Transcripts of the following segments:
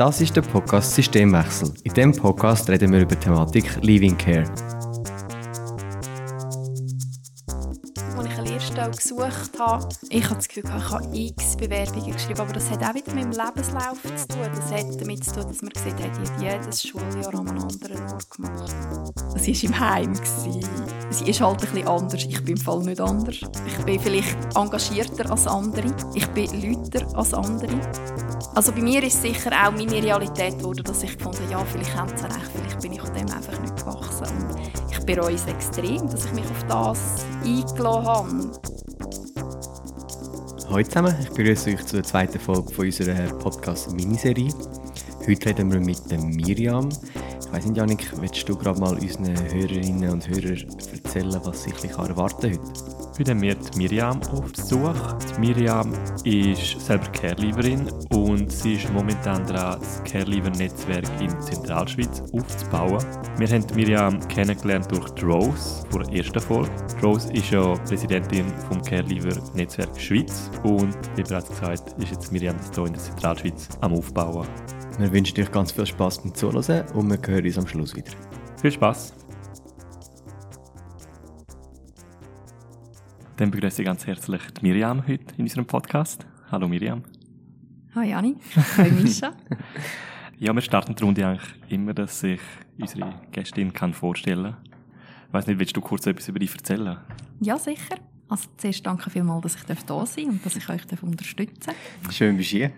Das ist der Podcast Systemwechsel. In diesem Podcast reden wir über die Thematik Living Care. Lehrstelle gesucht habe, ich habe das Gefühl, ich habe x Bewerbungen geschrieben, aber das hat auch wieder mit dem Lebenslauf zu tun. Das hat damit zu tun, dass man gesehen hat, ich habe jedes Schuljahr an einem anderen Ort gemacht. Das war im Heim. Sie ist halt ein bisschen anders. Ich bin im Fall nicht anders. Ich bin vielleicht engagierter als andere. Ich bin lauter als andere. Also bei mir ist sicher auch meine Realität geworden, dass ich gefunden habe, ja, vielleicht haben sie recht, vielleicht bin ich auf dem einfach nicht gewachsen. Und ich bereue es extrem, dass ich mich auf das eingeladen habe. Hallo zusammen, ich begrüße euch zur zweiten Folge von unserer Podcast-Miniserie. Heute reden wir mit Miriam. Ich weiss nicht, Janik, willst du gerade mal unseren Hörerinnen und Hörern erzählen, was sich erwarten heute? Heute haben wir die Miriam auf Besuch. Die Miriam ist selber Careleverin und sie ist momentan dran, das Carelever-Netzwerk in Zentralschweiz aufzubauen. Wir haben die Miriam kennengelernt durch die Rose vor der ersten Folge. Die Rose ist ja Präsidentin vom Carelever-Netzwerk Schweiz und wie bereits gesagt, ist jetzt Miriam hier in der Zentralschweiz am Aufbauen. Wir wünschen euch ganz viel Spaß beim Zuhören und wir hören uns am Schluss wieder. Viel Spaß! Dann begrüße ich ganz herzlich die Miriam heute in unserem Podcast. Hallo Miriam. Hallo Jani. Hallo Mischa. ja, wir starten die Runde eigentlich immer, dass sich unsere Gästin kann vorstellen kann. Ich weiss nicht, willst du kurz etwas über dich erzählen? Ja, sicher. Also zuerst danke vielmals, dass ich da sein darf und dass ich euch unterstützen darf. Schön, bist du hier.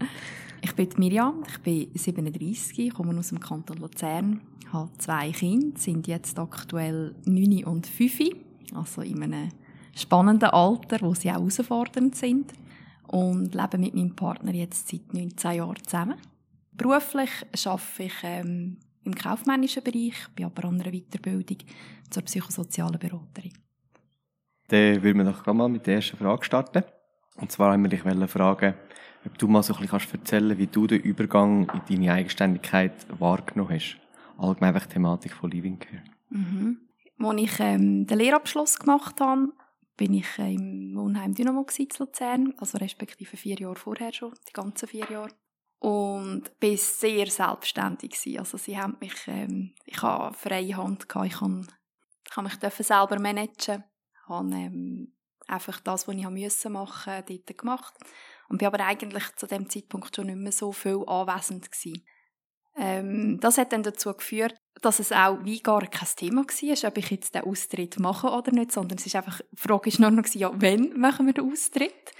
ich bin Miriam, ich bin 37, komme aus dem Kanton Luzern, habe zwei Kinder, sind jetzt aktuell 9 und 5, also in einem spannenden Alter, wo sie auch herausfordernd sind. Und lebe mit meinem Partner jetzt seit 19 Jahren zusammen. Beruflich arbeite ich ähm, im kaufmännischen Bereich, bin aber an einer Weiterbildung zur psychosozialen Beraterin. Dann würden wir doch mal mit der ersten Frage starten. Und zwar haben wir dich fragen, ob du mal so ein bisschen erzählen kannst, wie du den Übergang in deine Eigenständigkeit wahrgenommen hast. Allgemein die Thematik von Living Care. Mhm. Als ich ähm, den Lehrabschluss gemacht habe, bin ich im Wohnheim Dynamo in Luzern, also respektive vier Jahre vorher schon, die ganzen vier Jahre. Und bin sehr selbstständig gewesen. Also sie haben mich, ähm, ich habe freie Hand gehabt, ich kann, ich kann mich selber managen, habe ähm, einfach das, was ich machen musste, dort gemacht. Und bin aber eigentlich zu dem Zeitpunkt schon nicht mehr so viel anwesend gewesen. Ähm, das hat dann dazu geführt, dass es auch wie gar kein Thema war, ob ich jetzt den Austritt mache oder nicht, sondern es ist einfach, die Frage war nur noch, ja, wann machen wir den Austritt?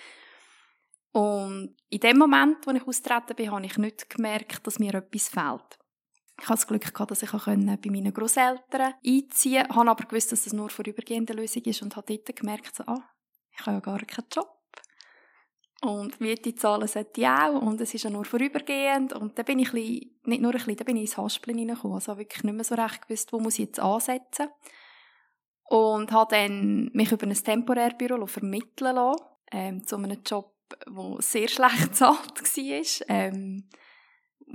Und in dem Moment, wo ich austreten bin, habe ich nicht gemerkt, dass mir etwas fehlt. Ich hatte das Glück gehabt, dass ich bei meinen Großeltern einziehen konnte, habe aber gewusst, dass das nur vorübergehende Lösung ist und habe dort gemerkt, so, ah, ich habe ja gar keinen Job. Und Miete zahlen sollte ich auch. Und es ist ja nur vorübergehend. Und dann bin ich ein bisschen, nicht nur ein bisschen, dann bin ich ins Haspeln reingekommen. Also wirklich nicht mehr so recht gewusst, wo muss ich jetzt ansetzen. Und habe dann mich über ein Temporärbüro vermitteln lassen, ähm, zu einem Job, der sehr schlecht bezahlt war, ähm,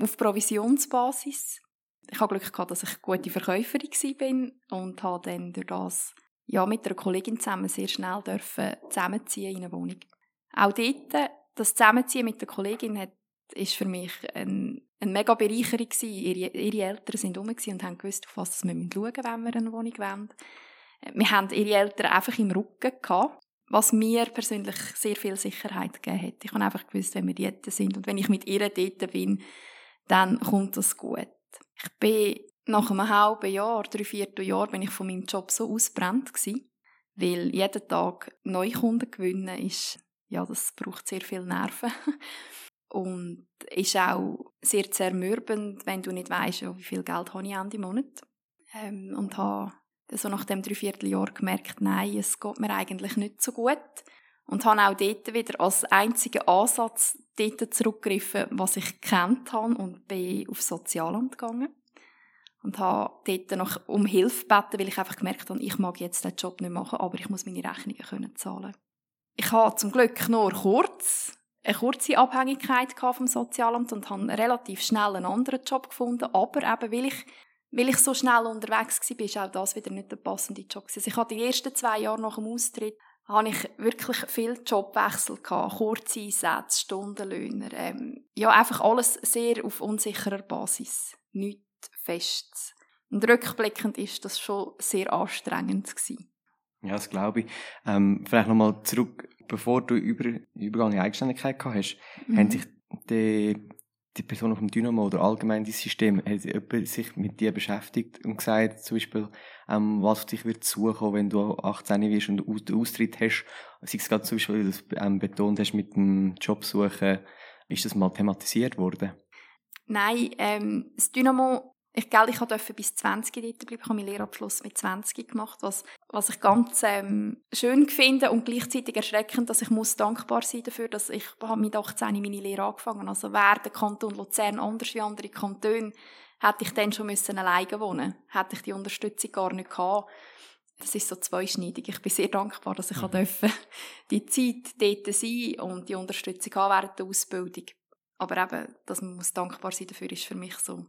auf Provisionsbasis. Ich habe Glück gehabt, dass ich gute Verkäuferin war und habe dann durch das ja, mit einer Kollegin zusammen sehr schnell dürfen zusammenziehen in eine Wohnung. Auch dort, das Zusammenziehen mit der Kollegin hat, ist für mich ein, eine mega Bereicherung gewesen. Ihre, ihre Eltern sind rum und haben gewusst, auf was wir schauen müssen, wenn wir eine Wohnung wollen. Wir haben ihre Eltern einfach im Rücken gehabt, was mir persönlich sehr viel Sicherheit gegeben hat. Ich habe einfach gewusst, wenn wir dort sind und wenn ich mit ihr dort bin, dann kommt das gut. Ich bin nach einem halben Jahr, drei, viertel Jahr, bin ich von meinem Job so ausbrennt gewesen, weil jeden Tag neue Kunden gewinnen ist ja, das braucht sehr viel Nerven. Und ist auch sehr zermürbend, wenn du nicht weißt, wie viel Geld habe ich Ende Monat. Ähm, und habe so nach dem Dreivierteljahr gemerkt, nein, es geht mir eigentlich nicht so gut. Und habe auch dort wieder als einzigen Ansatz dort zurückgegriffen, was ich kennt habe und bin aufs Sozialamt gegangen. Und habe dort noch um Hilfe gebeten, weil ich einfach gemerkt habe, ich mag jetzt den Job nicht machen, aber ich muss meine Rechnungen können zahlen ich habe zum Glück nur kurz eine kurze Abhängigkeit vom Sozialamt und habe relativ schnell einen anderen Job gefunden. Aber eben, weil ich, weil ich so schnell unterwegs war, war auch das wieder nicht der passende Job. Also ich hatte die ersten zwei Jahre nach dem Austritt habe ich wirklich viel Jobwechsel gehabt, kurze Einsätze, Stundenlöhner, ähm, ja, einfach alles sehr auf unsicherer Basis, nichts Festes. Und rückblickend ist das schon sehr anstrengend gewesen. Ja, das glaube ich. Ähm, vielleicht nochmal zurück, bevor du über, Übergang in Eigenständigkeit gehabt hast, mhm. haben sich die, die Person auf dem Dynamo oder allgemein das System, hat jemand sich mit dir beschäftigt und gesagt, zum Beispiel, ähm, was dich wird suchen, wenn du 18 wirst und den Austritt hast, sei es gerade zum Beispiel, weil du das ähm, betont hast mit dem Jobsuchen, ist das mal thematisiert worden? Nein, ähm, das Dynamo ich, gell, ich durfte bis 20 dort bleiben. Ich habe meinen Lehrabschluss mit 20 gemacht, was, was ich ganz ähm, schön finde und gleichzeitig erschreckend, dass ich muss dankbar sein dafür, dass ich mit 18 meine Lehre angefangen Also wäre der Kanton Luzern anders wie andere Kantone, hätte ich dann schon müssen alleine wohnen Hätte ich die Unterstützung gar nicht gehabt. Das ist so zweischneidig. Ich bin sehr dankbar, dass ich mhm. durfte die Zeit dort sein und die Unterstützung haben während der Ausbildung. Aber eben, dass man muss dankbar sein dafür, ist für mich so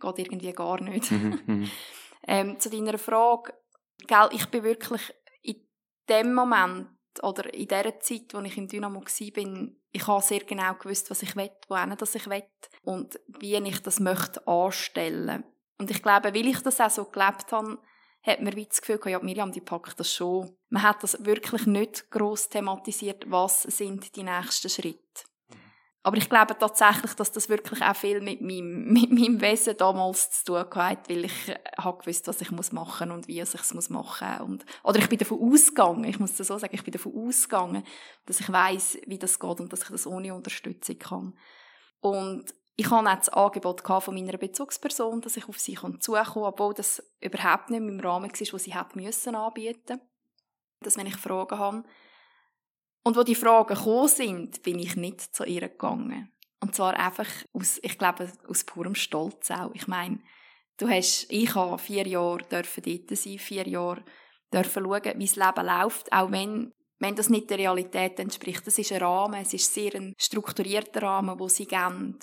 geht irgendwie gar nicht. Mhm, mhm. ähm, zu deiner Frage, gell, ich bin wirklich in dem Moment oder in der Zeit, wo ich im Dynamo war, bin, ich habe sehr genau gewusst, was ich will, wohin das ich will und wie ich das möchte anstellen. Und ich glaube, weil ich das auch so gelebt habe, hat man das Gefühl gehabt, ja, Miriam, die packt das schon. Man hat das wirklich nicht gross thematisiert, was sind die nächsten Schritte. Aber ich glaube tatsächlich, dass das wirklich auch viel mit meinem, mit meinem Wesen damals zu tun hat, weil ich äh, habe gewusst, was ich muss machen und wie ich es muss machen und oder ich bin davon ausgegangen, ich muss das so sagen, ich bin davon ausgegangen, dass ich weiß, wie das geht und dass ich das ohne Unterstützung kann. Und ich hatte auch das Angebot von meiner Bezugsperson, dass ich auf sie zukommen kann, obwohl das überhaupt nicht im Rahmen war, was sie hätte müssen anbieten. Dass wenn ich Fragen habe, und wo die Fragen gekommen sind, bin ich nicht zu ihr gegangen. Und zwar einfach aus, ich glaube, aus purem Stolz auch. Ich meine, du hast, ich habe vier Jahre dürfen dort sein, vier Jahre dürfen schauen, wie das Leben läuft, auch wenn, wenn das nicht der Realität entspricht. Das ist ein Rahmen, es ist sehr ein strukturierter Rahmen, wo sie geben.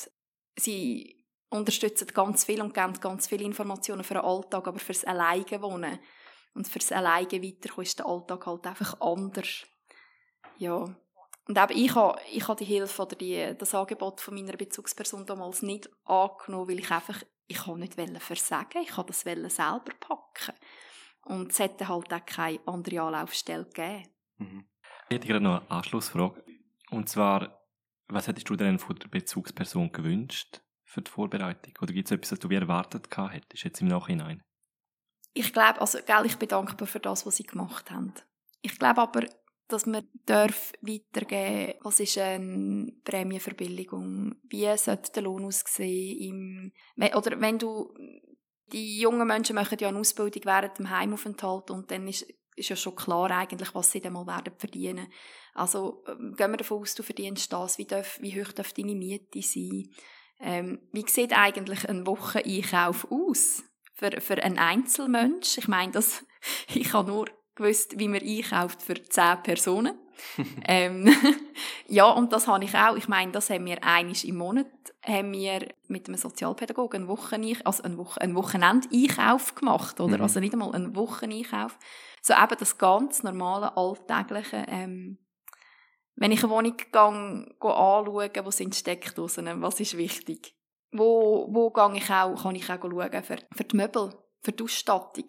Sie unterstützen ganz viel und geben ganz viele Informationen für den Alltag, aber fürs Alleine wohnen und fürs Alleine weiterkommen ist der Alltag halt einfach anders. Ja. Und eben, ich habe, ich habe die Hilfe oder die, das Angebot von meiner Bezugsperson damals nicht angenommen, weil ich einfach, ich habe nicht versagen ich habe das selber packen. Und es hätte halt auch keine andere Anlaufstelle gegeben. Mhm. Ich hätte gerade noch eine Anschlussfrage. Und zwar, was hättest du denn von der Bezugsperson gewünscht für die Vorbereitung? Oder gibt es etwas, das du wie erwartet hättest, jetzt im Nachhinein? Ich glaube, also, gell, ich bin dankbar für das, was sie gemacht haben. Ich glaube aber, dass man darf weitergeben was ist eine Prämienverbilligung, wie sollte der Lohn aussehen, oder wenn du, die jungen Menschen machen ja eine Ausbildung während dem Heimaufenthalt und dann ist, ist ja schon klar eigentlich, was sie dann mal werden verdienen. Also ähm, gehen wir davon aus, du verdienst das, wie, darf, wie hoch darf deine Miete sein, ähm, wie sieht eigentlich ein Wocheneinkauf aus für, für einen Einzelmensch? Ich meine, das, ich kann nur gewusst, wie man einkauft für zehn Personen. ähm, ja, und das habe ich auch. Ich meine, das haben wir einisch im Monat haben wir mit einem Sozialpädagogen einen, Wochen also einen, Wochen einen Wochenendeinkauf gemacht, oder? Mhm. Also nicht einmal einen Wocheneinkauf. So eben das ganz normale, alltägliche, ähm, wenn ich eine Wohnung gehe, gehe anschauen, wo sind Steckdosen, was ist wichtig? Wo, wo gehe ich auch, kann ich auch schauen für, für die Möbel, für die Ausstattung?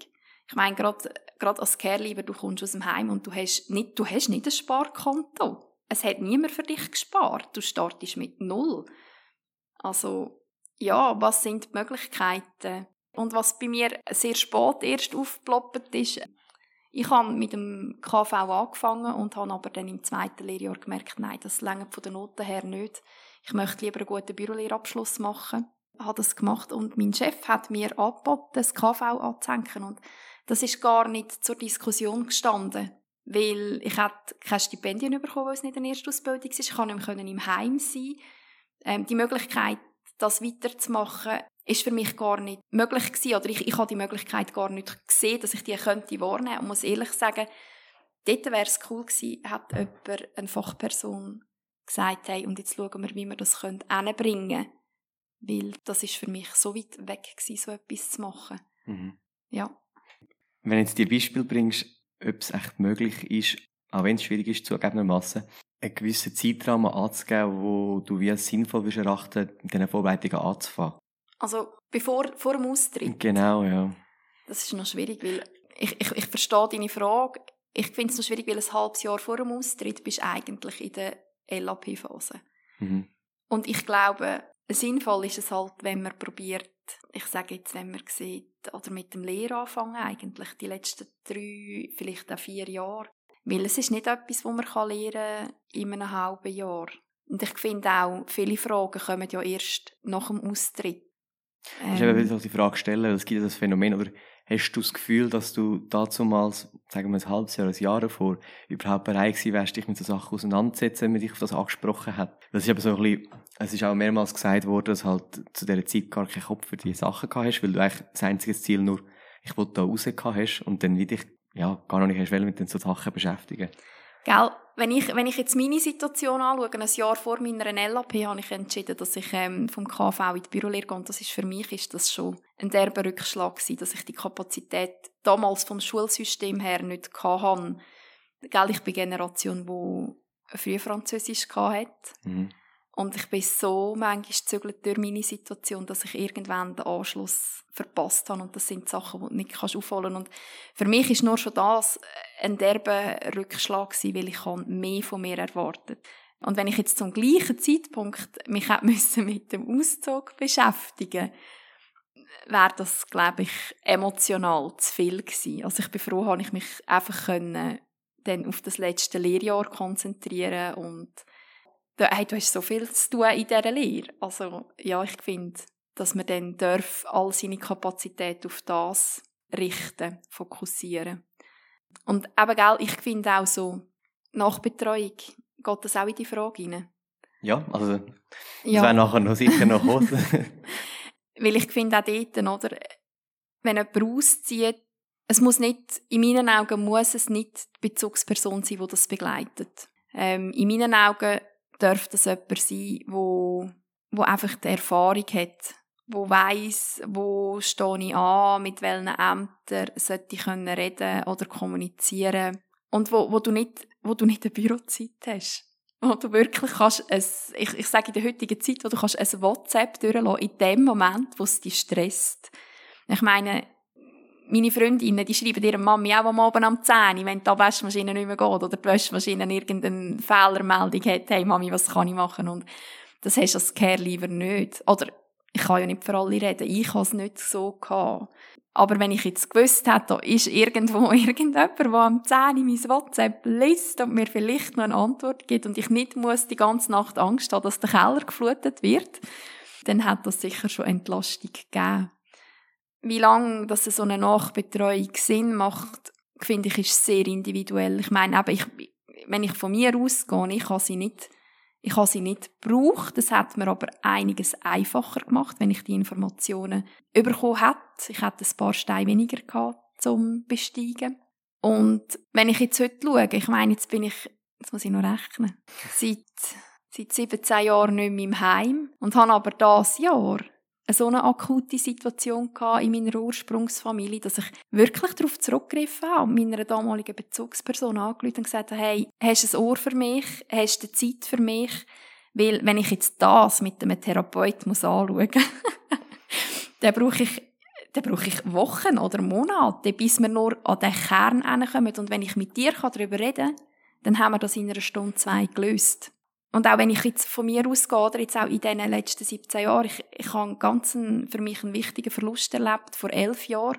Ich meine, gerade, gerade als Kerl, du kommst aus dem Heim und du hast nicht, du hast nicht ein Sparkonto. Es hat niemand für dich gespart. Du startest mit Null. Also, ja, was sind die Möglichkeiten? Und was bei mir sehr spät erst aufgeploppt ist, ich habe mit dem KV angefangen und habe aber dann im zweiten Lehrjahr gemerkt, nein, das längert von den Noten her nicht. Ich möchte lieber einen guten Bürolehrabschluss machen. Ich habe das gemacht und mein Chef hat mir angeboten, das KV anzuhängen. Und das ist gar nicht zur Diskussion gestanden, weil ich hatte kein Stipendium bekommen, weil es nicht eine Erstausbildung ist. Ich konnte nicht mehr im Heim sein. Ähm, die Möglichkeit, das weiterzumachen, ist für mich gar nicht möglich gewesen, oder ich, ich habe die Möglichkeit gar nicht gesehen, dass ich die könnte wahrnehmen und muss ehrlich sagen, dort wäre es cool gewesen, hat jemand, eine Fachperson gesagt, hey, und jetzt schauen wir, wie wir das hinbringen können. Weil das ist für mich so weit weg gewesen, so etwas zu machen. Mhm. Ja. Wenn du jetzt dir Beispiel bringst, ob es echt möglich ist, auch wenn es schwierig ist, zugegebenermaßen, einen gewissen Zeitrahmen anzugeben, wo du wie es sinnvoll bist erachten, mit diesen Vorbereitungen anzufangen. Also bevor, vor dem Austritt? Genau, ja. Das ist noch schwierig, weil ich, ich, ich verstehe deine Frage. Ich finde es noch schwierig, weil ein halbes Jahr vor dem Austritt bist du eigentlich in der LAP-Phase. Mhm. Und ich glaube, sinnvoll ist es halt, wenn man probiert, ich sage jetzt, wenn man sieht, oder mit dem Lehranfang eigentlich, die letzten drei, vielleicht auch vier Jahre. Weil es ist nicht etwas, wo man lernen kann in einem halben Jahr. Und ich finde auch, viele Fragen kommen ja erst nach dem Austritt. Ähm, ich will auch die Frage stellen, weil es gibt das Phänomen, oder hast du das Gefühl, dass du dazumals, sagen wir ein halbes Jahr, ein Jahr davor, überhaupt bereit gewesen wärst, dich mit so Sachen auseinanderzusetzen, wenn man dich auf das angesprochen hat? Das ist aber so ein bisschen, es ist auch mehrmals gesagt worden, dass halt zu dieser Zeit gar keinen Kopf für diese Sachen gehabt hast, weil du eigentlich das einzige Ziel nur, ich wollte da raus hast und dann wie dich, ja, gar noch nicht mit den so Sachen beschäftigen. Gell, wenn ich, wenn ich jetzt meine Situation anschaue, ein Jahr vor meiner LAP, habe ich entschieden, dass ich ähm, vom KV in die Bürolehre gehe. Und das ist für mich ist das schon ein derber Rückschlag gewesen, dass ich die Kapazität damals vom Schulsystem her nicht hatte. Gell, ich bin Generation, die früh Französisch hatte. Mhm. Und ich bin so manchmal durch meine Situation, dass ich irgendwann den Anschluss verpasst habe. Und das sind Sachen, die du nicht aufholen kannst. Und für mich ist nur schon das ein derber Rückschlag gewesen, weil ich mehr von mir erwartet Und wenn ich jetzt zum gleichen Zeitpunkt mich mit dem Auszug beschäftigen wäre das, glaube ich, emotional zu viel gewesen. Also ich bin froh, habe ich mich einfach können, dann auf das letzte Lehrjahr konzentrieren und hey, du hast so viel zu tun in dieser Lehre. Also, ja, ich finde, dass man dann darf all seine Kapazität auf das richten, fokussieren. Und eben, gell, ich finde auch so, Nachbetreuung, geht das auch in die Frage rein? Ja, also, das ja. wäre nachher noch sicher noch Weil ich finde auch dort, oder, wenn jemand auszieht, es muss nicht, in meinen Augen muss es nicht die Bezugsperson sein, die das begleitet. Ähm, in meinen Augen darf das jemand sein, wo, wo einfach die Erfahrung hat, wo weiß, wo stehe ich an, mit welchen Ämtern sollte ich reden oder kommunizieren und wo, wo du nicht, wo du nicht eine Bürozeit hast. Wo du wirklich kannst, ein, ich, ich sage in der heutigen Zeit, wo du kannst ein WhatsApp durchlassen, in dem Moment, wo es dich stresst. Ich meine, meine Freundinnen, die schreiben ihrer Mami auch am Abend am 10 wenn die Waschmaschine nicht mehr geht oder die Waschmaschine irgendeine Fehlermeldung hat, hey Mami, was kann ich machen? Und das hast du als Kerl lieber nicht. Oder, ich kann ja nicht für alle reden, ich habe es nicht so gehabt. Aber wenn ich jetzt gewusst hätte, da ist irgendwo irgendjemand, der am 10 mein WhatsApp liest und mir vielleicht noch eine Antwort gibt und ich nicht muss die ganze Nacht Angst haben, dass der Keller geflutet wird, dann hat das sicher schon Entlastung gegeben wie lange dass so eine Nachbetreuung Sinn macht, finde ich, ist sehr individuell. Ich meine, eben, ich, wenn ich von mir ausgehe, ich habe sie nicht, ich habe sie nicht gebraucht. Das hat mir aber einiges einfacher gemacht, wenn ich die Informationen bekommen hätte. Ich hätte ein paar Steine weniger gehabt zum Besteigen. Und wenn ich jetzt heute schaue, ich meine, jetzt bin ich, jetzt muss ich noch rechnen, seit, seit 17 Jahren nicht mehr im Heim und habe aber das Jahr so eine akute Situation in meiner Ursprungsfamilie, dass ich wirklich darauf zurückgegriffen habe und meiner damaligen Bezugsperson angerufen und gesagt habe, hey, hast du ein Ohr für mich? Hast du Zeit für mich? Weil, wenn ich jetzt das mit einem Therapeut muss anschauen muss, dann brauche ich dann brauche ich Wochen oder Monate, bis wir nur an den Kern kommen. Und wenn ich mit dir darüber reden kann, dann haben wir das in einer Stunde, zwei gelöst. Und auch wenn ich jetzt von mir ausgehe, oder jetzt auch in den letzten 17 Jahren, ich, ich habe einen ganzen, für mich einen wichtigen Verlust erlebt, vor elf Jahren,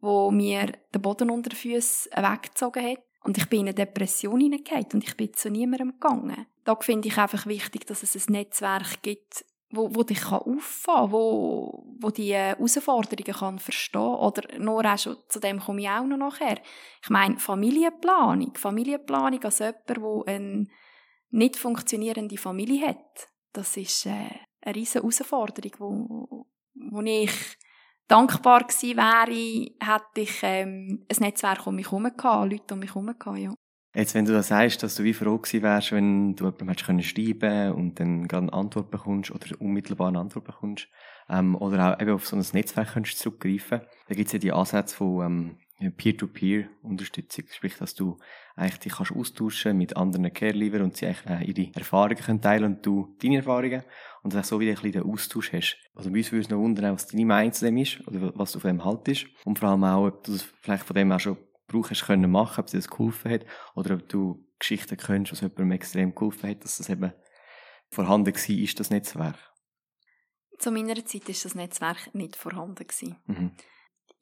wo mir der Boden unter den Füßen weggezogen hat. Und ich bin in eine Depression hineingegangen und ich bin zu niemandem gegangen. Da finde ich einfach wichtig, dass es ein Netzwerk gibt, wo, wo dich auffangen kann, wo, wo die Herausforderungen kann verstehen Oder nur auch schon, zu dem komme ich auch noch nachher. Ich meine, Familienplanung. Familienplanung als jemand, der nicht funktionierende Familie hat, das ist äh, eine riesige Herausforderung, wo, wo ich dankbar gewesen wäre, hätte ich ähm, ein Netzwerk um mich herum gehabt, Leute um mich herum gehabt, ja. Jetzt, wenn du das sagst, dass du wie froh gewesen wärst, wenn du jemandem hättest können schreiben und dann gerade eine Antwort bekommst oder unmittelbar eine Antwort bekommst, ähm, oder auch eben auf so ein Netzwerk könntest zurückgreifen, da gibt es ja die Ansätze von ähm, Peer-to-Peer-Unterstützung. Sprich, dass du eigentlich dich kannst austauschen mit anderen Care-Leaver und sie eigentlich äh, ihre Erfahrungen können teilen und du deine Erfahrungen. Und dass du so wieder ein bisschen den Austausch hast. Also bei uns würde es noch wundern, was deine Meinung zu dem ist oder was du von dem haltest. Und vor allem auch, ob du das vielleicht von dem auch schon brauchst können machen, ob dir das geholfen hat oder ob du Geschichten kennst, was jemandem extrem geholfen hat, dass das eben vorhanden war, ist das Netzwerk. Zu meiner Zeit war das Netzwerk nicht vorhanden. Mhm.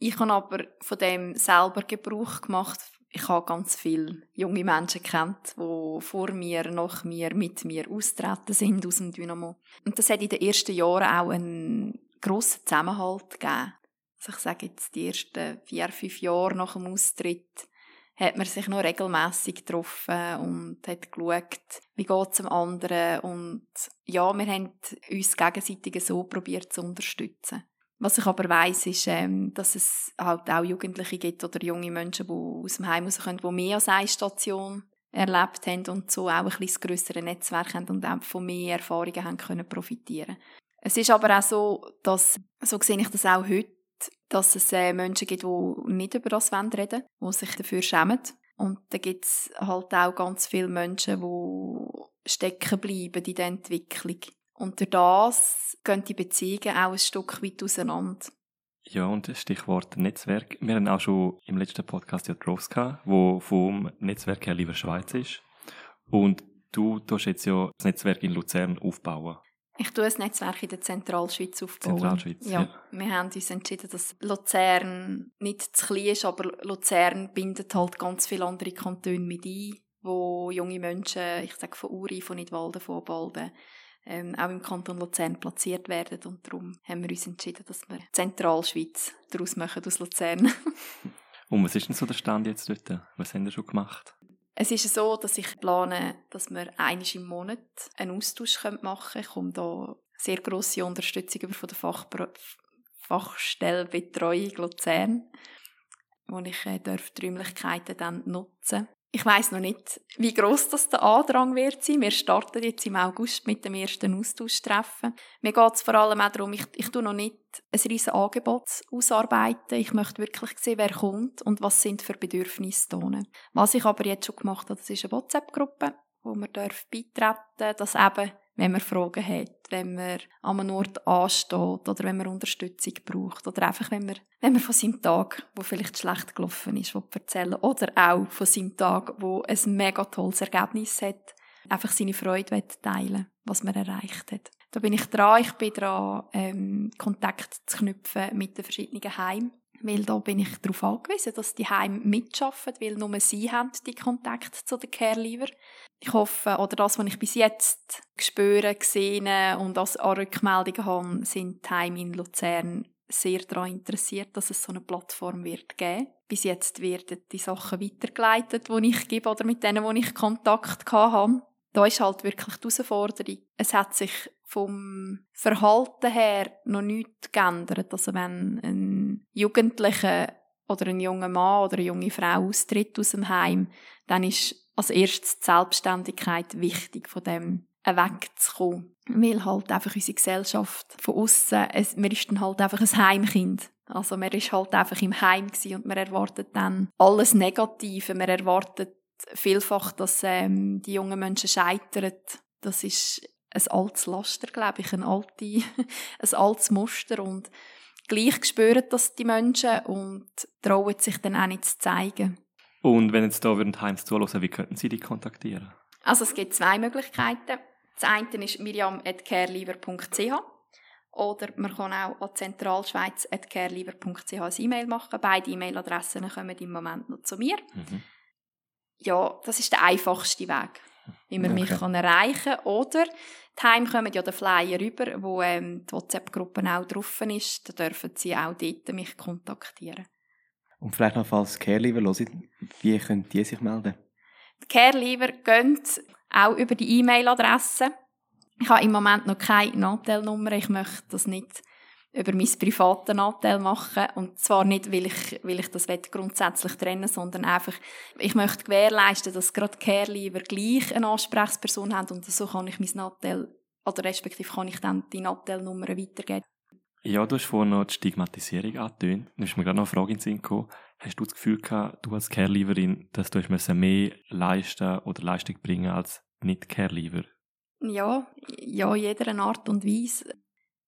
Ich habe aber von dem selber Gebrauch gemacht. Ich habe ganz viele junge Menschen kennt, die vor mir, nach mir, mit mir austreten sind aus dem Dynamo. Und das hat in den ersten Jahren auch einen grossen Zusammenhalt gegeben. Also ich sage jetzt, die ersten vier, fünf Jahre nach dem Austritt hat man sich noch regelmäßig getroffen und hat geschaut, wie geht es dem anderen. Und ja, wir haben uns gegenseitig so probiert zu unterstützen. Was ich aber weiss, ist, ähm, dass es halt auch Jugendliche gibt oder junge Menschen, die aus dem Heim rauskommen, die mehr als eine Station erlebt haben und so auch ein bisschen grösseres Netzwerk haben und auch von mehr Erfahrungen haben können profitieren. Es ist aber auch so, dass, so sehe ich das auch heute, dass es äh, Menschen gibt, die nicht über das reden die sich dafür schämen. Und da gibt es halt auch ganz viele Menschen, die stecken bleiben in der Entwicklung. Und durch das gehen die Beziehungen auch ein Stück weit auseinander. Ja, und das Stichwort Netzwerk. Wir haben auch schon im letzten Podcast ja gehabt, wo vom Netzwerk her lieber Schweiz ist. Und du tust jetzt ja das Netzwerk in Luzern aufbauen. Ich tue ein Netzwerk in der Zentralschweiz aufbauen. Zentralschweiz, ja. ja. Wir haben uns entschieden, dass Luzern nicht zu klein ist, aber Luzern bindet halt ganz viele andere Kantone mit ein, wo junge Menschen, ich sage von Uri, von Nidwalden, von Balben, ähm, auch im Kanton Luzern platziert werden. Und darum haben wir uns entschieden, dass wir Zentralschweiz daraus machen aus Luzern. Und was ist denn so der Stand jetzt dort? Was haben wir schon gemacht? Es ist so, dass ich plane, dass wir einmal im Monat einen Austausch machen können. Ich komme da sehr grosse Unterstützung über von der Fachpro Fachstellbetreuung Luzern, wo ich äh, die Räumlichkeiten dann nutzen ich weiß noch nicht, wie groß das der Andrang wird sein. Wir starten jetzt im August mit dem ersten Austauschtreffen. Mir geht es vor allem auch darum, ich, ich tue noch nicht ein riesen Angebot ausarbeiten. Ich möchte wirklich sehen, wer kommt und was sind für Bedürfnisse da. Was ich aber jetzt schon gemacht habe, das ist eine WhatsApp-Gruppe, wo man beitreten darf, dass eben wenn man Fragen hat, wenn man an einem Ort ansteht oder wenn man Unterstützung braucht oder einfach, wenn man, wenn man von seinem Tag, wo vielleicht schlecht gelaufen ist, erzählen oder auch von seinem Tag, wo ein mega tolles Ergebnis hat, einfach seine Freude teilen was man erreicht hat. Da bin ich dran. Ich bin dran, ähm, Kontakt zu knüpfen mit den verschiedenen Heimen weil da bin ich darauf angewiesen, dass die Heim mitschaffen, weil nur sie haben die Kontakt zu den Care-Leaver. Ich hoffe, oder das, was ich bis jetzt gespürt, gesehen und als Rückmeldungen habe, sind die Heime in Luzern sehr daran interessiert, dass es so eine Plattform wird geben. Bis jetzt werden die Sachen weitergeleitet, die ich gebe oder mit denen, wo ich Kontakt habe. Da ist halt wirklich die Herausforderung. Es hat sich vom Verhalten her noch nichts geändert. Also wenn ein Jugendlicher oder ein junger Mann oder eine junge Frau austritt aus dem Heim, dann ist als erstes die Selbstständigkeit wichtig, von dem wegzukommen. Weil halt einfach unsere Gesellschaft von außen, man ist dann halt einfach ein Heimkind. Also man ist halt einfach im Heim und man erwartet dann alles Negative. Man erwartet vielfach, dass ähm, die jungen Menschen scheitern. Das ist ein altes Laster, glaube ich, ein, alte, ein altes Muster und gleich spüren das die Menschen und trauen sich dann auch nicht zu zeigen. Und wenn jetzt da würden Heims zuhören, wie könnten Sie die kontaktieren? Also es gibt zwei Möglichkeiten. Das eine ist miriam.careliver.ch oder man kann auch an zentralschweiz.careliver.ch ein E-Mail machen. Beide E-Mail-Adressen kommen im Moment noch zu mir. Mhm. Ja, das ist der einfachste Weg wie man okay. mich kann erreichen kann. Oder die Heim kommen ja den Flyer rüber, wo ähm, die WhatsApp-Gruppe auch drauf ist. Da dürfen Sie auch dort mich kontaktieren. Und vielleicht noch, falls Care-Lieber hören, wie können die sich melden? Die Care-Lieber gehen auch über die E-Mail-Adresse. Ich habe im Moment noch keine Nachteilnummer. Ich möchte das nicht über mein privaten Anteil machen. Und zwar nicht, weil ich, weil ich das grundsätzlich trennen sondern einfach, ich möchte gewährleisten, dass gerade Care-Lieber gleich eine Ansprechperson haben und so kann ich mein Nattel, oder respektive kann ich dann die Nattelnummern weitergeben. Ja, du hast vorhin noch die Stigmatisierung angetönt. Da ist mir gerade noch eine Frage in den Sinn gekommen. Hast du das Gefühl gehabt, du als Care-Leaverin, dass du mehr leisten oder Leistung bringen als nicht Care-Leaver? Ja, ja, jeder Art und Weise.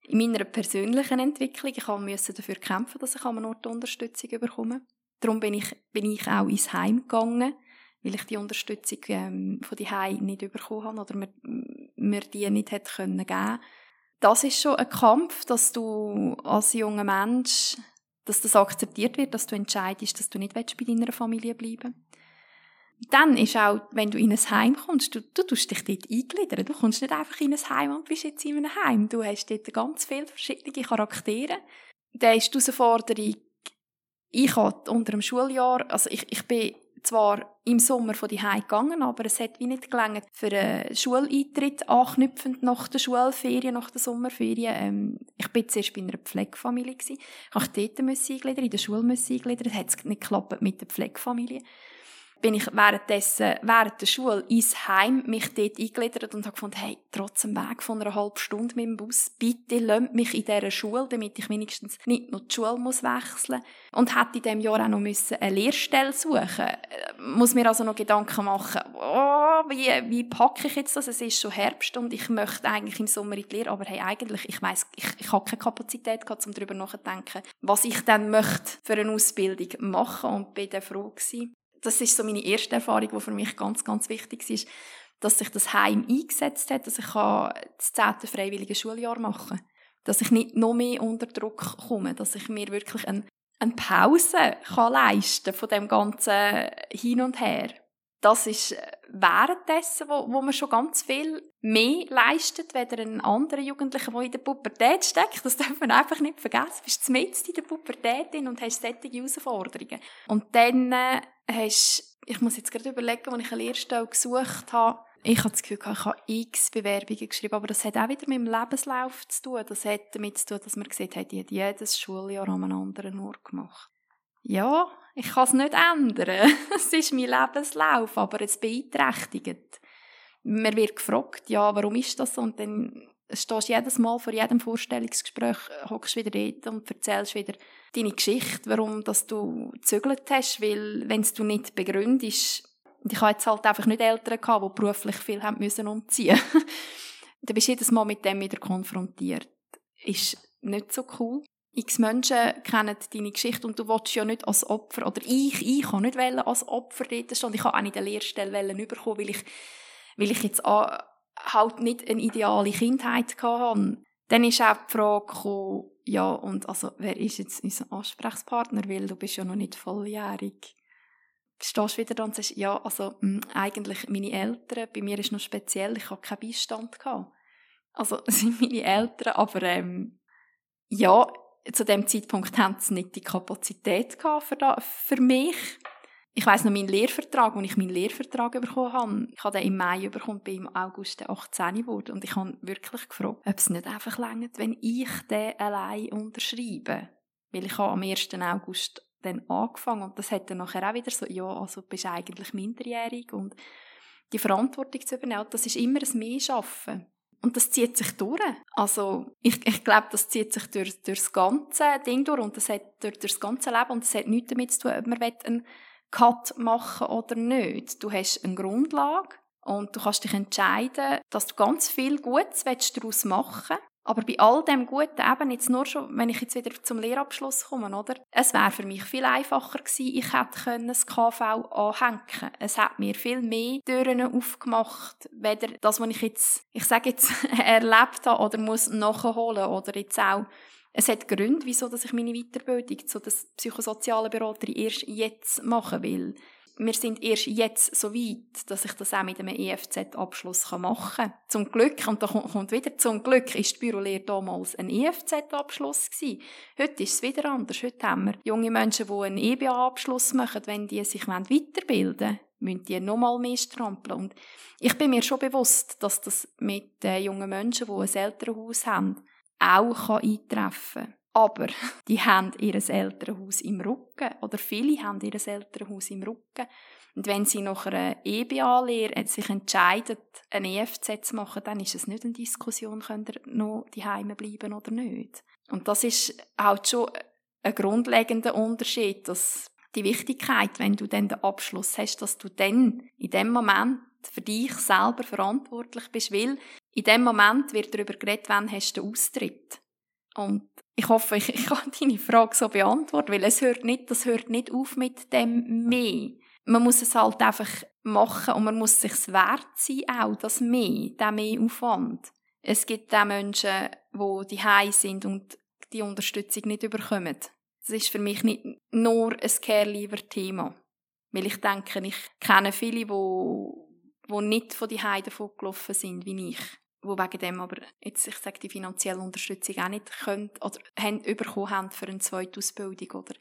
In meiner persönlichen Entwicklung, ich musste dafür kämpfen, dass ich an einem Ort Unterstützung bekomme. Darum bin ich, bin ich auch ins Heim gegangen, weil ich die Unterstützung ähm, von die Heim nicht bekommen habe oder mir, mir die nicht hätte können geben. Das ist schon ein Kampf, dass du als junger Mensch, dass das akzeptiert wird, dass du entscheidest, dass du nicht bei deiner Familie bleiben willst dann ist auch, wenn du in ein Heim kommst, du, du tust dich dort eingliedern. Du kommst nicht einfach in ein Heim und bist jetzt in einem Heim. Du hast dort ganz viele verschiedene Charaktere. Da ist die Herausforderung, ich habe unter dem Schuljahr, also ich, ich bin zwar im Sommer von die gegangen, aber es hat wie nicht gelangt für einen Schuleintritt anknüpfend nach der Schulferien, nach der Sommerferien. Ähm, ich bin zuerst bei einer Pflegefamilie gewesen. Ich musste dort eingliedern, in der Schule eingliedern. Es hat nicht geklappt mit der Pflegefamilie bin ich währenddessen, während der Schule ins Heim mich dort eingegliedert und habe gefunden, hey, trotz dem Weg von einer halben Stunde mit dem Bus, bitte lasst mich in dieser Schule, damit ich wenigstens nicht noch die Schule muss wechseln Und hätte in diesem Jahr auch noch müssen eine Lehrstelle suchen. Muss mir also noch Gedanken machen, oh, wie, wie packe ich jetzt das? Es ist schon Herbst und ich möchte eigentlich im Sommer in die Lehre, aber hey, eigentlich, ich weiss, ich, ich habe keine Kapazität gehabt, um darüber nachzudenken, was ich dann möchte für eine Ausbildung machen. Und bin dann froh gewesen, das ist so meine erste Erfahrung, die für mich ganz, ganz wichtig ist, dass sich das Heim eingesetzt hat, dass ich das zehnte freiwillige Schuljahr machen kann. Dass ich nicht noch mehr unter Druck komme, dass ich mir wirklich eine, eine Pause kann leisten von dem ganzen Hin und Her. Das ist währenddessen, wo, wo man schon ganz viel mehr leistet, weder ein anderer Jugendlicher, der in der Pubertät steckt. Das darf man einfach nicht vergessen. Du bist mitten in der Pubertät und hast solche Herausforderungen. Und dann äh, hast, ich muss jetzt gerade überlegen, als ich eine Lehrstelle gesucht habe, ich habe das Gefühl, ich habe x Bewerbungen geschrieben, aber das hat auch wieder mit dem Lebenslauf zu tun. Das hat damit zu tun, dass man gesehen hat, jedes Schuljahr an einem anderen Ort gemacht. Ja, ich kann es nicht ändern. Es ist mein Lebenslauf, aber es beeinträchtigt. Man wird gefragt, ja, warum ist das? Und dann stehst jedes Mal vor jedem Vorstellungsgespräch, hockst wieder dort und erzählst wieder deine Geschichte, warum dass du gezögert hast, weil wenn du nicht begründest, ich hatte jetzt halt einfach nicht Eltern gehabt, die beruflich viel haben müssen umziehen. dann bist du jedes Mal mit dem wieder konfrontiert. Ist nicht so cool. X Menschen kennen deine Geschichte und du willst ja nicht als Opfer, oder ich, ich kann nicht als Opfer dort stehen. Ich habe auch nicht eine Lehrstelle bekommen, weil ich, weil ich jetzt halt nicht eine ideale Kindheit hatte. Dann ist auch die Frage gekommen, ja, und also, wer ist jetzt unser Ansprechpartner, weil du bist ja noch nicht volljährig. Stehst wieder da und sagst, ja, also, mh, hm, eigentlich meine Eltern, bei mir ist noch speziell, ich habe keinen Beistand gehabt. Also, es sind meine Eltern, aber, ähm, ja, zu dem Zeitpunkt haben sie nicht die Kapazität gehabt für, da, für mich. Ich weiss noch meinen Lehrvertrag, als ich meinen Lehrvertrag bekommen habe. Ich habe den im Mai bekommen, bin im August 18 geworden. Und ich habe wirklich gefragt, ob es nicht einfach längert, wenn ich den allein unterschreibe. Weil ich habe am 1. August dann angefangen und das hat dann nachher auch wieder so, ja, also du bist eigentlich minderjährig und die Verantwortung zu übernehmen, das ist immer ein Mehrschaffen. Und das zieht sich durch. Also, ich, ich glaube, das zieht sich durch, durch das ganze Ding durch und das hat durch, durch das ganze Leben und das hat nichts damit zu tun, ob man einen Cut machen oder nicht. Du hast eine Grundlage und du kannst dich entscheiden, dass du ganz viel Gutes daraus machen willst. Aber bei all dem Guten, eben jetzt nur schon, wenn ich jetzt wieder zum Lehrabschluss komme, oder? Es wäre für mich viel einfacher gewesen, ich hätte können das KV anhängen Es hat mir viel mehr Türen aufgemacht, weder das, was ich jetzt, ich sage jetzt, erlebt habe oder muss nachholen oder jetzt auch es hat Gründe, wieso ich meine Weiterbildung zu der psychosozialen Beraterin erst jetzt machen will wir sind erst jetzt so weit, dass ich das auch mit einem EFZ-Abschluss machen kann. Zum Glück, und da kommt wieder, zum Glück ist die Bürolehre damals ein EFZ-Abschluss. Heute ist es wieder anders. Heute haben wir junge Menschen, die einen EBA-Abschluss machen, wenn die sich weiterbilden wollen müssen die nochmal mehr strampeln. Und ich bin mir schon bewusst, dass das mit den jungen Menschen, die ein Elternhaus haben, auch eintreffen kann. Aber die haben ihr Elternhaus im Rücken oder viele haben ihr Elternhaus im Rücken. Und wenn sie nach einer EBA-Lehre sich entscheiden, ein EFZ zu machen, dann ist es nicht eine Diskussion, können ihr noch die Heime bleiben oder nicht. Und das ist halt schon ein grundlegender Unterschied, dass die Wichtigkeit, wenn du dann den Abschluss hast, dass du dann in dem Moment für dich selber verantwortlich bist, weil in dem Moment wird darüber geredet, wann hast du den Austritt. Und ich hoffe, ich, ich kann deine Frage so beantworten, weil es hört nicht, das hört nicht auf mit dem mehr. Man muss es halt einfach machen und man muss sich wert sein, auch das mehr, der mehr Aufwand. Es gibt auch Menschen, die die sind und die Unterstützung nicht überkommen. Das ist für mich nicht nur ein Care-Leaver-Thema. Weil ich denke, ich kenne viele, die, die nicht von die Heide davon gelaufen sind, wie ich. Die wegen dem aber, jetzt, ich sage, die finanzielle Unterstützung auch nicht können, oder haben, bekommen haben für eine zweite Ausbildung, oder?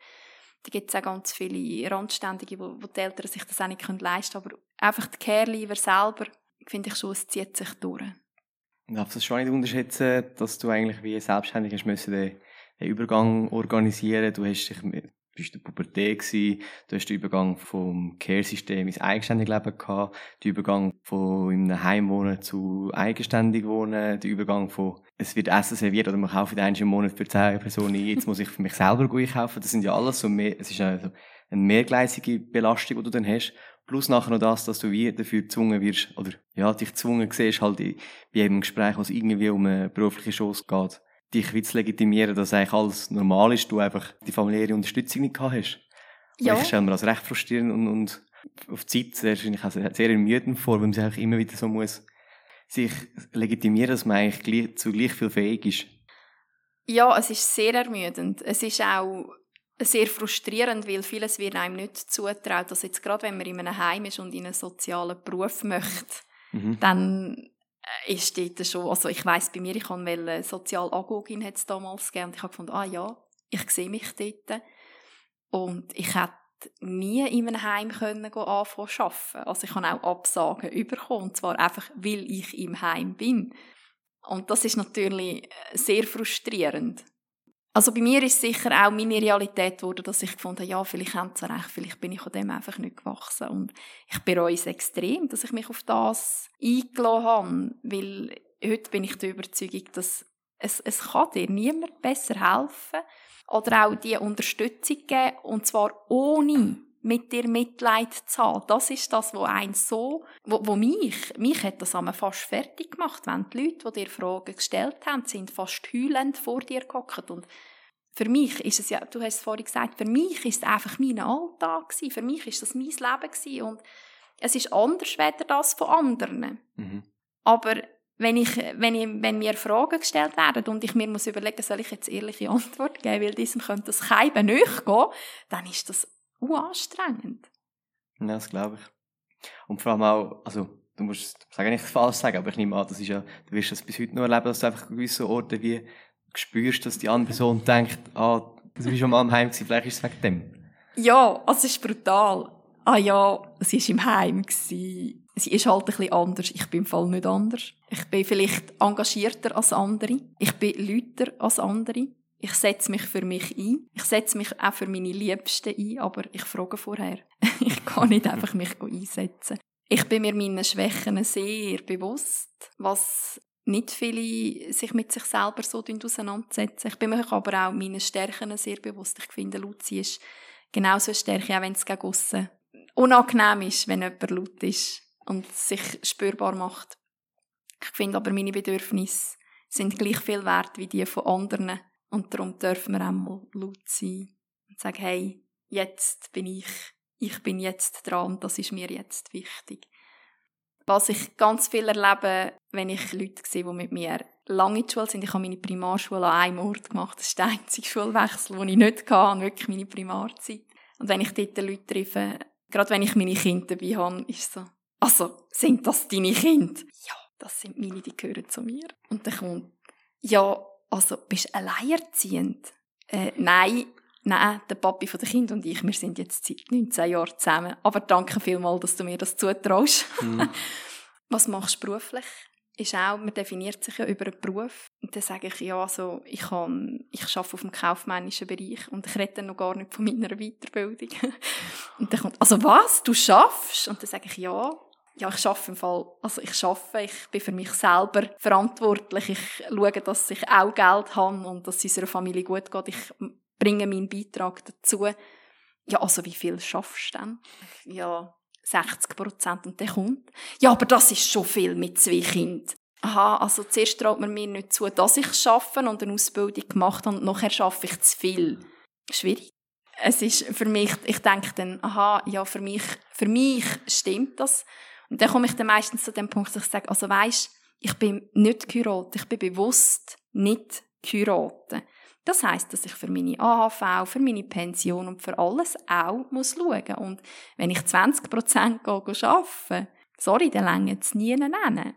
Da gibt es auch ganz viele Randständige, wo, wo die Eltern sich das auch nicht leisten können. Aber einfach die Care-Leaver selber, finde ich schon, es zieht sich durch. Ich darf das schon nicht unterschätzen, dass du eigentlich wie selbstständig hast müssen, den Übergang organisieren. Du hast dich bist in der Pubertät gewesen, du hast den Übergang vom Care-System ins eigenständige Leben gehabt, den Übergang von in einem Heim wohnen zu eigenständig wohnen, den Übergang von es wird Essen serviert oder man kauft einen im Monat für zehn Personen jetzt muss ich für mich selber einkaufen, das sind ja alles so mehr, es ist also eine mehrgleisige Belastung, die du dann hast, plus nachher noch das, dass du wie dafür gezwungen wirst, oder ja, dich gezwungen siehst, halt bei jedem Gespräch, was irgendwie um eine berufliche Chance geht, dich zu legitimieren, dass eigentlich alles normal ist, du einfach die familiäre Unterstützung nicht gehabt hast. Ja. Ich stelle mir das recht frustrierend und, und auf die Zeit wahrscheinlich auch sehr ermüdend vor, weil man sich immer wieder so muss sich legitimieren, dass man eigentlich gleich, zu gleich viel fähig ist. Ja, es ist sehr ermüdend. Es ist auch sehr frustrierend, weil vieles wird einem nicht zutraut. Also jetzt gerade, wenn man in einem Heim ist und in einen sozialen Beruf möchte, mhm. dann ist dort schon, also ich weiss bei mir, ich eine Sozialagogin hat es damals gegeben und ich habe gefunden, ah ja, ich sehe mich dort. Und ich hätte nie in einem Heim können anfangen zu arbeiten. Also ich habe auch Absagen bekommen, und zwar einfach, weil ich im Heim bin. Und das ist natürlich äh, sehr frustrierend. Also bei mir ist sicher auch meine Realität geworden, dass ich gefunden habe, ja, vielleicht haben sie recht, vielleicht bin ich an dem einfach nicht gewachsen. Und ich bereue es extrem, dass ich mich auf das eingeladen habe, weil heute bin ich der Überzeugung, dass es, es kann dir niemand besser helfen oder auch die Unterstützung geben, und zwar ohne mit dir Mitleid zu haben. Das ist das, was eins so, wo, wo mich, mich hat das einmal fast fertig gemacht, wenn die Leute, die dir Fragen gestellt haben, sind fast heulend vor dir gehockt und für mich ist es ja, du hast es vorhin gesagt, für mich ist es einfach mein Alltag gewesen, für mich ist das mein Leben gewesen und es ist anders weder das von anderen. Mhm. Aber wenn, ich, wenn, ich, wenn mir Fragen gestellt werden und ich mir muss überlegen, soll ich jetzt ehrliche Antwort geben, weil diesem könnte das Keiben nicht gehen, dann ist das anstrengend. Ja, das glaube ich. Und vor allem auch, also, du musst sagen, nicht falsch sagen, aber ich nehme an, das ist ja, du wirst das bis heute noch erleben, dass du einfach gewisse Orte wie spürst, dass die andere Person denkt, ah, du bist schon mal im Heim gewesen, vielleicht ist es wegen dem. Ja, also es ist brutal. Ah ja, sie war im Heim. Gewesen. Sie ist halt ein bisschen anders. Ich bin im Fall nicht anders. Ich bin vielleicht engagierter als andere. Ich bin lauter als andere. Ich setze mich für mich ein. Ich setze mich auch für meine Liebsten ein, aber ich frage vorher. ich kann nicht einfach mich einsetzen. Ich bin mir meinen Schwächen sehr bewusst, was nicht viele sich mit sich selber so auseinandersetzen. Ich bin mir aber auch meinen Stärken sehr bewusst. Ich finde, Luzi ist genauso eine Stärke, auch wenn es gegen aussen unangenehm ist, wenn jemand laut ist und sich spürbar macht. Ich finde aber, meine Bedürfnisse sind gleich viel wert wie die von anderen. Und darum dürfen wir einmal laut sein und sagen, hey, jetzt bin ich, ich bin jetzt dran und das ist mir jetzt wichtig. Was ich ganz viel erlebe, wenn ich Leute sehe, die mit mir lange in der Schule sind. Ich habe meine Primarschule an einem Ort gemacht. Das ist der einzige Schulwechsel, den ich nicht hatte, wirklich meine Primarzeit. Und wenn ich dort Leute treffe, gerade wenn ich meine Kinder dabei habe, ist es so, also, sind das deine Kinder? Ja, das sind meine, die gehören zu mir. Und dann kommt, ja, also, bist du alleinerziehend? Äh, nein, nein, der Papi von den Kind und ich, wir sind jetzt seit 19 Jahren zusammen. Aber danke vielmals, dass du mir das zutraust. Mhm. Was machst du beruflich? Ist auch, man definiert sich ja über einen Beruf. Und dann sage ich, ja, also, ich, kann, ich arbeite auf dem kaufmännischen Bereich und ich rede noch gar nicht von meiner Weiterbildung. und dann kommt, also was, du schaffst? Und dann sage ich, ja, ja, ich schaffe im Fall, also ich schaffe, ich bin für mich selber verantwortlich. Ich schaue, dass ich auch Geld habe und dass es unserer Familie gut geht. Ich bringe meinen Beitrag dazu. ja, also wie viel schaffst du denn? Ja, 60 Prozent und der kommt. Ja, aber das ist schon viel mit zwei Kindern. Aha, also zuerst traut man mir nicht zu, dass ich schaffe und eine Ausbildung gemacht habe und nachher schaffe ich zu viel. Schwierig. Es ist für mich, ich denke dann, aha, ja, für mich, für mich stimmt das. Und dann komme ich dann meistens zu dem Punkt, dass ich sage, also weisst, ich bin nicht geheiratet, ich bin bewusst nicht geheiratet. Das heißt, dass ich für meine AHV, für meine Pension und für alles auch muss schauen. Und wenn ich 20 Prozent arbeite, sorry, dann länge es nie nennen.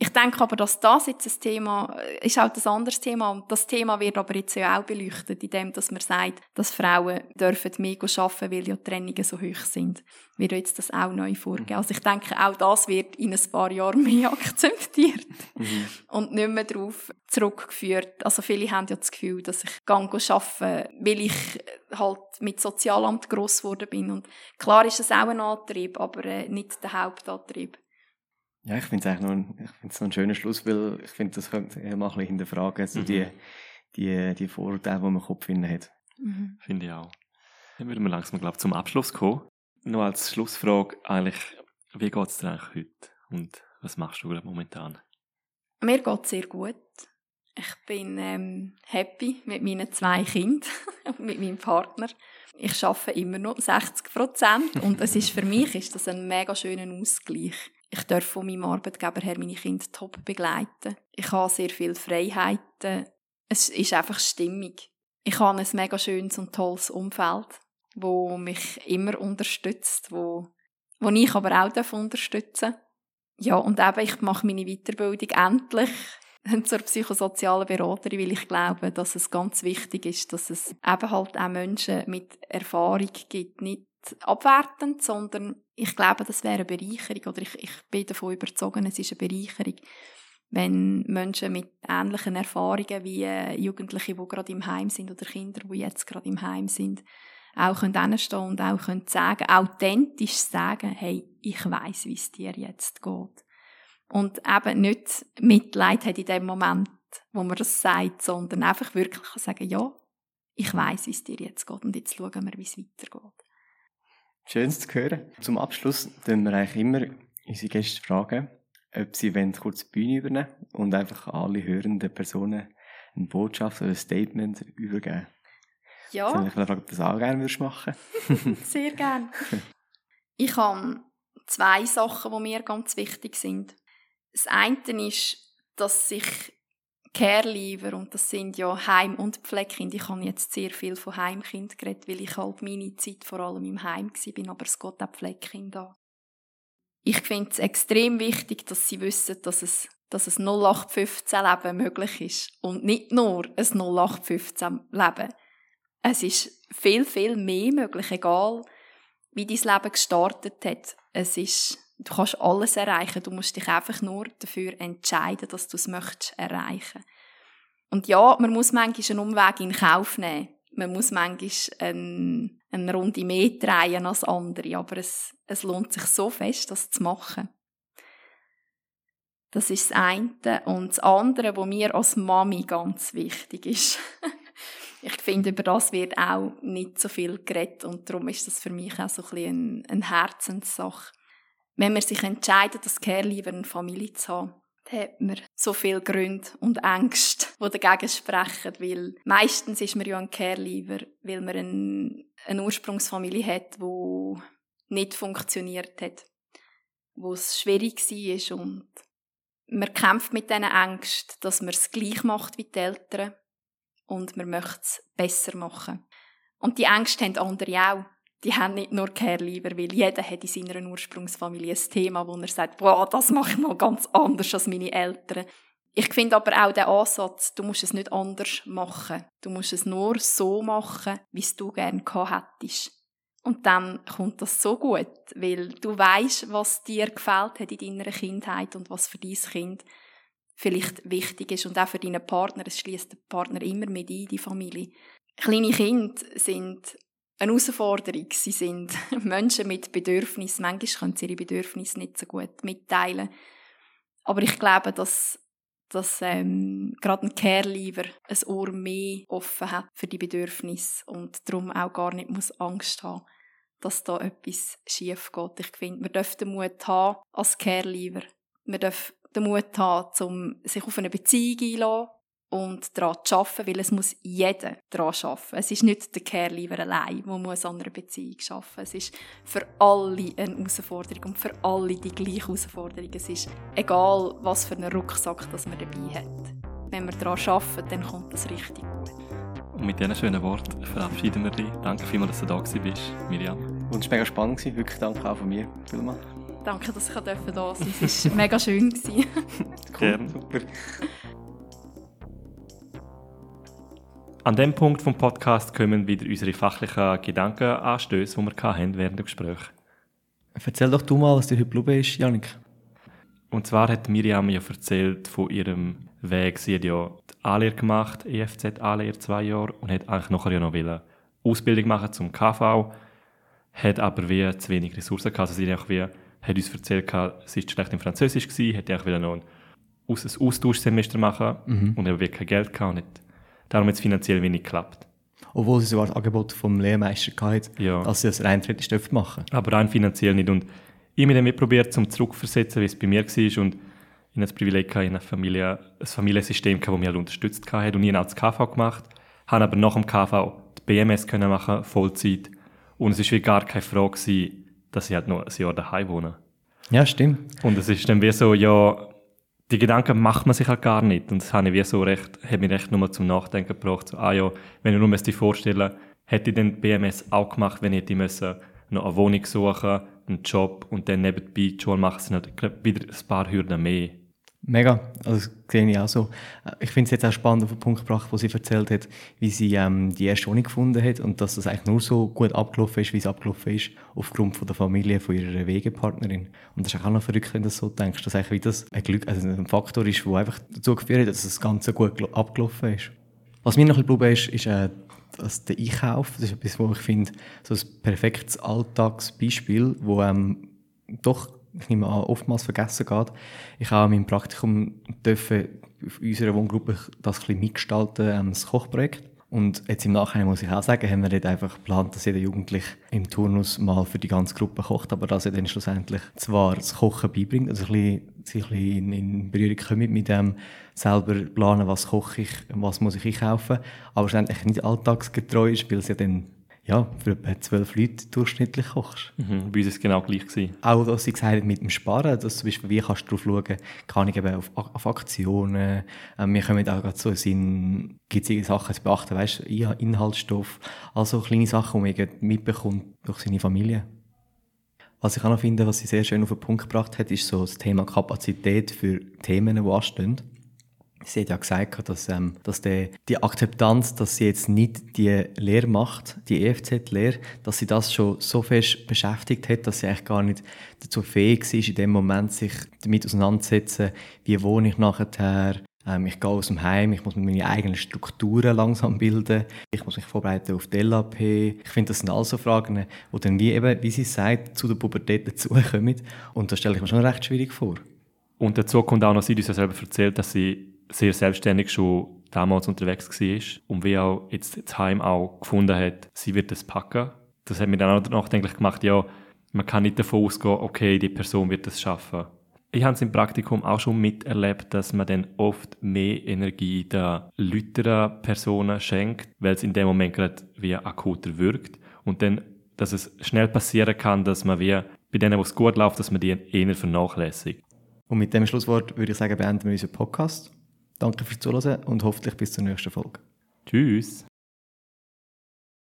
Ich denke aber, dass das jetzt ein Thema ist halt ein anderes Thema und das Thema wird aber jetzt ja auch beleuchtet, indem dass man sagt, dass Frauen dürfen mehr arbeiten, weil ja die Trennungen so hoch sind. Wird jetzt das auch neu vorgehen. Also ich denke, auch das wird in ein paar Jahren mehr akzeptiert mhm. und nicht mehr darauf zurückgeführt. Also viele haben ja das Gefühl, dass ich gang arbeiten, weil ich halt mit Sozialamt gross geworden bin und klar ist es auch ein Antrieb, aber äh, nicht der Hauptantrieb. Ja, ich finde es eigentlich noch ein, ich find's noch ein schöner Schluss, weil ich finde, das könnte mal ein bisschen hinterfragen, so mhm. die, die, die Vorurteile, die man im Kopf hat. Mhm. Finde ich auch. Dann würden wir langsam, glaube ich, zum Abschluss kommen. Noch als Schlussfrage eigentlich, wie geht es dir eigentlich heute und was machst du momentan? Mir geht es sehr gut. Ich bin ähm, happy mit meinen zwei Kindern und mit meinem Partner. Ich arbeite immer noch 60 Prozent und es ist für mich ist das ein mega schöner Ausgleich. Ich darf von meinem Arbeitgeber her meine Kinder top begleiten. Ich habe sehr viele Freiheiten. Es ist einfach stimmig. Ich habe ein mega schönes und tolles Umfeld, wo mich immer unterstützt, wo, wo ich aber auch darf unterstützen Ja, und eben, ich mache meine Weiterbildung endlich zur psychosozialen Beraterin, weil ich glaube, dass es ganz wichtig ist, dass es eben halt auch Menschen mit Erfahrung gibt, nicht abwertend, sondern ich glaube, das wäre eine Bereicherung oder ich, ich bin davon überzeugt, es ist eine Bereicherung, wenn Menschen mit ähnlichen Erfahrungen wie äh, Jugendliche, die gerade im Heim sind oder Kinder, die jetzt gerade im Heim sind, auch können stehen und auch können sagen, authentisch sagen, hey, ich weiß, wie es dir jetzt geht. Und eben nicht Mitleid hat in dem Moment, wo man das sagt, sondern einfach wirklich sagen, ja, ich weiß, wie es dir jetzt geht und jetzt schauen wir, wie es weitergeht. Schön zu hören. Zum Abschluss tun wir eigentlich immer unsere Gäste fragen, ob sie wollen, kurz die Bühne übernehmen und einfach alle hörenden Personen eine Botschaft oder ein Statement übergeben. Ja. Soll ich fragen, ob du das auch gerne machen Sehr gerne. Ich habe zwei Sachen, die mir ganz wichtig sind. Das eine ist, dass sich Care-Leaver, und das sind ja Heim- und Pflegekinder. Ich habe jetzt sehr viel von Heimkind geredet, weil ich halt meine Zeit vor allem im Heim war, aber es geht auch Pflegekind an. Ich finde es extrem wichtig, dass sie wissen, dass es, dass ein 0815-Leben möglich ist. Und nicht nur ein 0815-Leben. Es ist viel, viel mehr möglich, egal wie dein Leben gestartet hat. Es ist Du kannst alles erreichen. Du musst dich einfach nur dafür entscheiden, dass du es möchtest erreichen. Und ja, man muss manchmal einen Umweg in Kauf nehmen. Man muss manchmal eine, eine Runde mehr drehen als andere. Aber es, es lohnt sich so fest, das zu machen. Das ist das eine. Und das andere, was mir als Mami ganz wichtig ist. ich finde, über das wird auch nicht so viel geredet. Und darum ist das für mich auch so ein bisschen eine Herzenssache wenn man sich entscheidet, das Care lieber eine Familie zu haben, dann hat man so viele Gründe und Ängste, die dagegen sprechen, weil meistens ist man ja ein Care lieber, weil man eine, eine Ursprungsfamilie hat, die nicht funktioniert hat, wo es schwierig war und man kämpft mit diesen Ängsten, dass man es gleich macht wie die Eltern und man möchte es besser machen. Und die Ängste haben andere auch die haben nicht nur Care-Lieber, weil jeder hat in seiner Ursprungsfamilie ein Thema, wo er sagt, boah, das mache ich mal ganz anders als meine Eltern. Ich finde aber auch den Ansatz, du musst es nicht anders machen. Du musst es nur so machen, wie es du gerne gehabt hättest. Und dann kommt das so gut, weil du weißt, was dir gefällt hat in deiner Kindheit und was für dein Kind vielleicht wichtig ist und auch für deinen Partner. Es schließt den Partner immer mit ein, die Familie. Kleine Kinder sind eine Herausforderung. Sie sind Menschen mit Bedürfnissen. Manchmal können sie ihre Bedürfnisse nicht so gut mitteilen. Aber ich glaube, dass dass ähm, gerade ein Care-Leaver ein Ohr mehr offen hat für die Bedürfnisse und darum auch gar nicht muss Angst haben dass da etwas schief geht. Ich finde, man darf den Mut haben als Care-Leaver. Man darf den Mut haben, um sich auf eine Beziehung einzulassen und daran zu arbeiten, weil es muss jeder daran arbeiten. Es ist nicht der Care-Leaver allein, der muss an einer Beziehung arbeiten. Es ist für alle eine Herausforderung und für alle die gleiche Herausforderung. Es ist egal, was für einen Rucksack das man dabei hat. Wenn wir daran arbeiten, dann kommt das richtig gut. Und mit diesen schönen Worten verabschieden wir dich. Danke vielmals, dass du da bist, Miriam. Und es war mega spannend. Wirklich danke auch von mir. Vielmals. Danke, dass ich da sein durfte. Es war mega schön. cool, Gerne. super. An dem Punkt vom Podcast kommen wieder unsere fachlichen Gedankenanstöße, die wir hatten während dem Gespräch. Erzähl doch du mal, was dir heute geblieben ist, Janik. Und zwar hat Miriam ja erzählt von ihrem Weg. Sie hat ja die A-Lehre gemacht, EFZ-A-Lehre zwei Jahre, und hat eigentlich nachher ja noch eine Ausbildung machen zum KV, hat aber wie zu wenig Ressourcen gehabt. Also sie hat, wie, hat uns erzählt, sie war schlecht in Französisch, gewesen, hat auch noch ein Austauschsemester machen mhm. und hat wirklich kein Geld gehabt und hat Darum hat es finanziell wenig geklappt. Obwohl sie sogar das Angebot vom Lehrmeister hatte, ja. dass sie das rein theoretisch machen Aber rein finanziell nicht. Und ich habe mich dann probiert, zum zurückversetzen, wie es bei mir war. Und ich hatte das Privileg, in einer Familie, ein Familiensystem, das mich halt unterstützt hat. Und ich habe auch das KV gemacht, habe aber nach dem KV die BMS können machen, Vollzeit. Und es war gar keine Frage, dass ich halt noch ein Jahr daheim wohne. Ja, stimmt. Und es ist dann wie so, ja, die Gedanken macht man sich halt gar nicht. Und das habe ich wie so recht, hat mich recht nur zum Nachdenken gebracht. So, ah ja, wenn ich nur mir vorstellen hätte ich den BMS auch gemacht, wenn ich hätte noch eine Wohnung suchen, einen Job und dann nebenbei die Schule machen, sind halt wieder ein paar Hürden mehr. Mega, also das sehe ich auch so. Ich finde es jetzt auch spannend auf den Punkt gebracht, wo sie erzählt hat, wie sie ähm, die erste Wohnung gefunden hat und dass das eigentlich nur so gut abgelaufen ist, wie es abgelaufen ist, aufgrund von der Familie von ihrer Wegepartnerin. Und das ist auch noch verrückt, wenn du so denkst, dass eigentlich wie das ein, Glück, also ein Faktor ist, der einfach dazu geführt hat, dass das Ganze gut abgelaufen ist. Was mir noch ein bisschen ist, ist äh, dass der Einkauf, das ist etwas, wo ich finde, so ein perfektes Alltagsbeispiel, wo ähm, doch ich nehme an, oftmals vergessen geht. Ich habe in meinem Praktikum dürfen auf unserer Wohngruppe das ein bisschen mitgestalten, ähm, das Kochprojekt. Und jetzt im Nachhinein muss ich auch sagen, haben wir nicht einfach geplant, dass jeder Jugendliche im Turnus mal für die ganze Gruppe kocht, aber dass er dann schlussendlich zwar das Kochen beibringt, also ein bisschen, sich ein bisschen in, Berührung kommt mit dem selber planen, was koche ich, was muss ich einkaufen, aber schlussendlich nicht alltagsgetreu ist, weil es ja dann ja, für etwa zwölf Leute durchschnittlich kochst. Mhm, bei uns war es genau gleich. Gewesen. Auch, was sie gesagt haben mit dem Sparen, dass zum Beispiel, wie kannst du darauf schauen, kann ich eben auf, auf Aktionen, ähm, wir kommen auch gerade so in, gibt es Sachen zu beachten, weißt du, Inhaltsstoff, also kleine Sachen, die man mitbekommt durch seine Familie. Was ich auch noch finde, was sie sehr schön auf den Punkt gebracht hat, ist so das Thema Kapazität für Themen, die anstehen. Sie hat ja gesagt, dass, ähm, dass der, die Akzeptanz, dass sie jetzt nicht die Lehre macht, die EFZ-Lehre, dass sie das schon so fest beschäftigt hat, dass sie eigentlich gar nicht dazu fähig ist, in dem Moment sich damit auseinanderzusetzen, wie wohne ich nachher, ähm, ich gehe aus dem Heim, ich muss meine eigenen Strukturen langsam bilden, ich muss mich vorbereiten auf die LAP. Ich finde, das sind also Fragen, die dann, wie, eben, wie sie sagt, zu der Pubertät dazukommen. Und das stelle ich mir schon recht schwierig vor. Und dazu kommt auch noch, sie uns ja selber erzählt, dass sie sehr selbstständig schon damals unterwegs war und wie auch jetzt das Heim auch gefunden hat, sie wird das packen. Das hat mir dann auch nachdenklich gemacht, ja, man kann nicht davon ausgehen, okay, die Person wird das schaffen. Ich habe es im Praktikum auch schon miterlebt, dass man dann oft mehr Energie den lüteren Personen schenkt, weil es in dem Moment gerade wie akuter wirkt und dann, dass es schnell passieren kann, dass man wie bei denen, wo es gut läuft, dass man die eher vernachlässigt. Und mit dem Schlusswort würde ich sagen, beenden wir unseren Podcast. Danke fürs Zuhören und hoffentlich bis zur nächsten Folge. Tschüss.